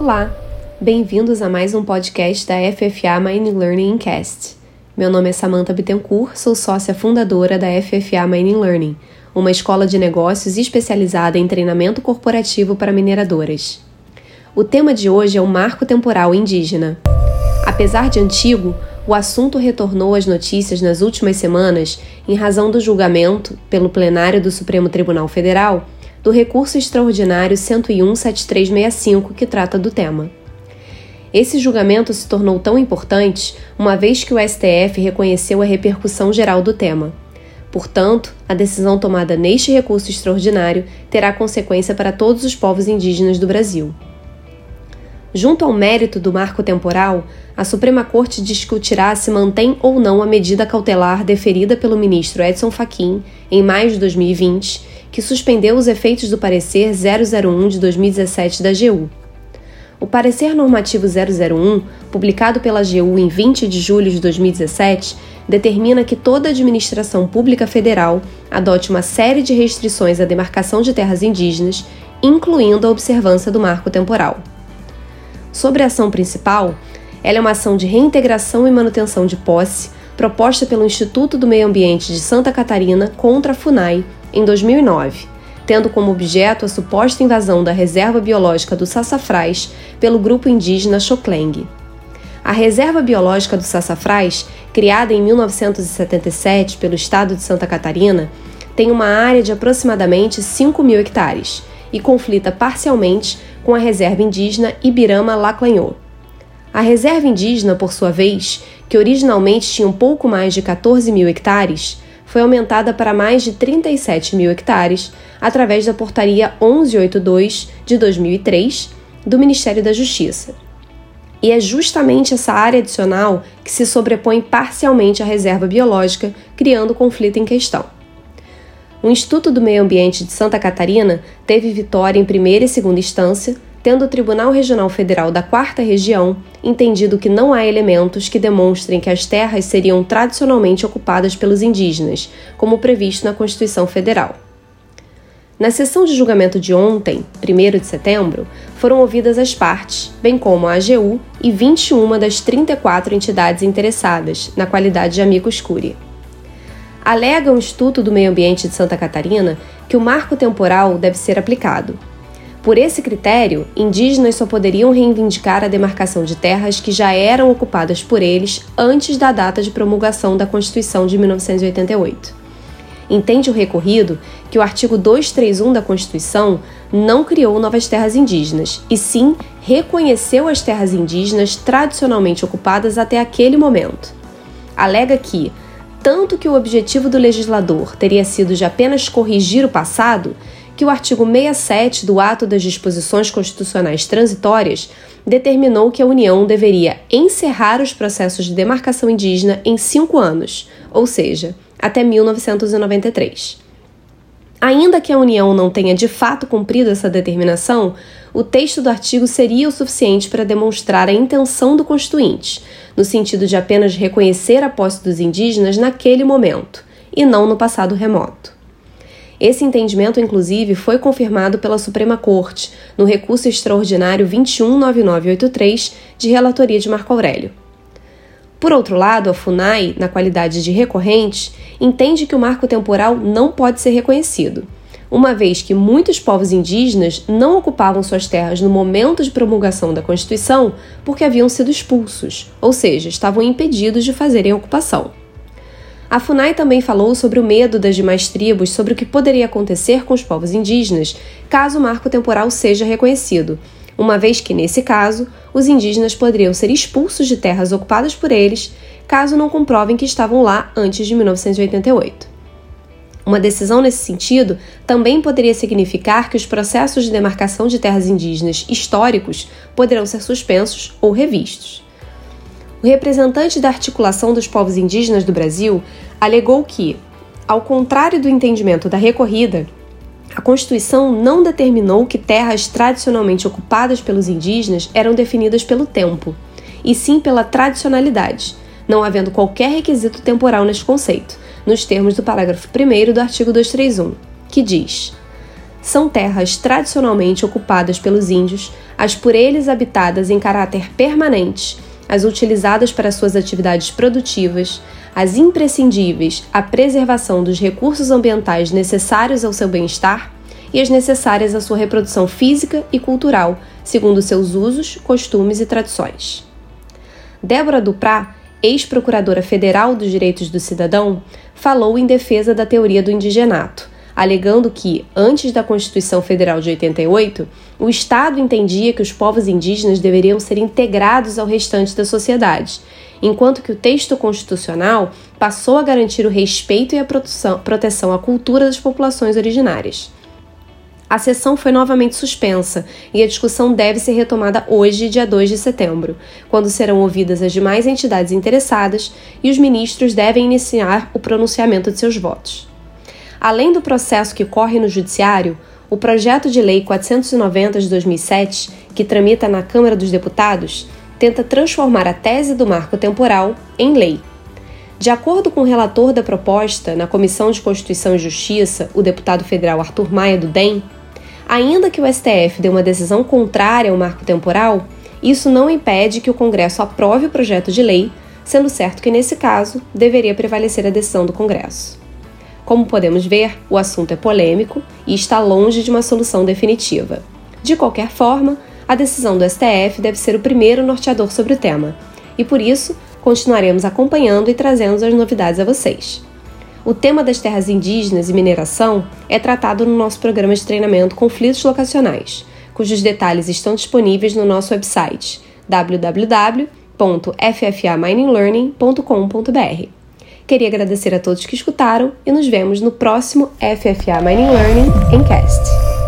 Olá, bem-vindos a mais um podcast da FFA Mining Learning Cast. Meu nome é Samantha Bittencourt, sou sócia fundadora da FFA Mining Learning, uma escola de negócios especializada em treinamento corporativo para mineradoras. O tema de hoje é o marco temporal indígena. Apesar de antigo, o assunto retornou às notícias nas últimas semanas em razão do julgamento, pelo plenário do Supremo Tribunal Federal, do recurso extraordinário 101-7365 que trata do tema. Esse julgamento se tornou tão importante uma vez que o STF reconheceu a repercussão geral do tema. Portanto, a decisão tomada neste recurso extraordinário terá consequência para todos os povos indígenas do Brasil. Junto ao mérito do marco temporal, a Suprema Corte discutirá se mantém ou não a medida cautelar deferida pelo ministro Edson Fachin em maio de 2020 que suspendeu os efeitos do parecer 001 de 2017 da AGU. O parecer normativo 001, publicado pela AGU em 20 de julho de 2017, determina que toda administração pública federal adote uma série de restrições à demarcação de terras indígenas, incluindo a observância do marco temporal. Sobre a ação principal, ela é uma ação de reintegração e manutenção de posse proposta pelo Instituto do Meio Ambiente de Santa Catarina contra a FUNAI em 2009, tendo como objeto a suposta invasão da reserva biológica do Sassafrás pelo grupo indígena Xokleng. A Reserva Biológica do Sassafrás, criada em 1977 pelo estado de Santa Catarina, tem uma área de aproximadamente 5 mil hectares e conflita parcialmente com a reserva indígena Ibirama-Laclanhô. A reserva indígena, por sua vez, que originalmente tinha um pouco mais de 14 mil hectares, foi aumentada para mais de 37 mil hectares através da Portaria 1182 de 2003 do Ministério da Justiça. E é justamente essa área adicional que se sobrepõe parcialmente à reserva biológica, criando o conflito em questão. O Instituto do Meio Ambiente de Santa Catarina teve vitória em primeira e segunda instância, tendo o Tribunal Regional Federal da Quarta Região entendido que não há elementos que demonstrem que as terras seriam tradicionalmente ocupadas pelos indígenas, como previsto na Constituição Federal. Na sessão de julgamento de ontem, 1 de setembro, foram ouvidas as partes, bem como a AGU e 21 das 34 entidades interessadas, na qualidade de amicus curiae. Alega o Instituto do Meio Ambiente de Santa Catarina que o marco temporal deve ser aplicado, por esse critério, indígenas só poderiam reivindicar a demarcação de terras que já eram ocupadas por eles antes da data de promulgação da Constituição de 1988. Entende o recorrido que o artigo 231 da Constituição não criou novas terras indígenas, e sim reconheceu as terras indígenas tradicionalmente ocupadas até aquele momento. Alega que, tanto que o objetivo do legislador teria sido de apenas corrigir o passado, que o artigo 67 do Ato das Disposições Constitucionais Transitórias determinou que a União deveria encerrar os processos de demarcação indígena em cinco anos, ou seja, até 1993. Ainda que a União não tenha de fato cumprido essa determinação, o texto do artigo seria o suficiente para demonstrar a intenção do Constituinte, no sentido de apenas reconhecer a posse dos indígenas naquele momento, e não no passado remoto. Esse entendimento, inclusive, foi confirmado pela Suprema Corte no recurso extraordinário 219983 de relatoria de Marco Aurélio. Por outro lado, a FUNAI, na qualidade de recorrente, entende que o marco temporal não pode ser reconhecido, uma vez que muitos povos indígenas não ocupavam suas terras no momento de promulgação da Constituição porque haviam sido expulsos, ou seja, estavam impedidos de fazerem a ocupação. A FUNAI também falou sobre o medo das demais tribos sobre o que poderia acontecer com os povos indígenas caso o marco temporal seja reconhecido, uma vez que, nesse caso, os indígenas poderiam ser expulsos de terras ocupadas por eles caso não comprovem que estavam lá antes de 1988. Uma decisão nesse sentido também poderia significar que os processos de demarcação de terras indígenas históricos poderão ser suspensos ou revistos. O representante da articulação dos povos indígenas do Brasil alegou que, ao contrário do entendimento da recorrida, a Constituição não determinou que terras tradicionalmente ocupadas pelos indígenas eram definidas pelo tempo, e sim pela tradicionalidade, não havendo qualquer requisito temporal neste conceito, nos termos do parágrafo 1 do artigo 231, que diz: são terras tradicionalmente ocupadas pelos índios, as por eles habitadas em caráter permanente, as utilizadas para suas atividades produtivas, as imprescindíveis à preservação dos recursos ambientais necessários ao seu bem-estar e as necessárias à sua reprodução física e cultural, segundo seus usos, costumes e tradições. Débora Duprá, ex-procuradora federal dos direitos do cidadão, falou em defesa da teoria do indigenato, alegando que, antes da Constituição Federal de 88, o Estado entendia que os povos indígenas deveriam ser integrados ao restante da sociedade, enquanto que o texto constitucional passou a garantir o respeito e a proteção à cultura das populações originárias. A sessão foi novamente suspensa e a discussão deve ser retomada hoje, dia 2 de setembro, quando serão ouvidas as demais entidades interessadas e os ministros devem iniciar o pronunciamento de seus votos. Além do processo que corre no Judiciário, o projeto de lei 490 de 2007, que tramita na Câmara dos Deputados, tenta transformar a tese do marco temporal em lei. De acordo com o relator da proposta na Comissão de Constituição e Justiça, o deputado federal Arthur Maia do DEM, Ainda que o STF dê uma decisão contrária ao marco temporal, isso não impede que o Congresso aprove o projeto de lei, sendo certo que, nesse caso, deveria prevalecer a decisão do Congresso. Como podemos ver, o assunto é polêmico e está longe de uma solução definitiva. De qualquer forma, a decisão do STF deve ser o primeiro norteador sobre o tema, e por isso continuaremos acompanhando e trazendo as novidades a vocês. O tema das terras indígenas e mineração é tratado no nosso programa de treinamento Conflitos Locacionais, cujos detalhes estão disponíveis no nosso website www.ffamining.learning.com.br. Queria agradecer a todos que escutaram e nos vemos no próximo FFA Mining Learning em Cast.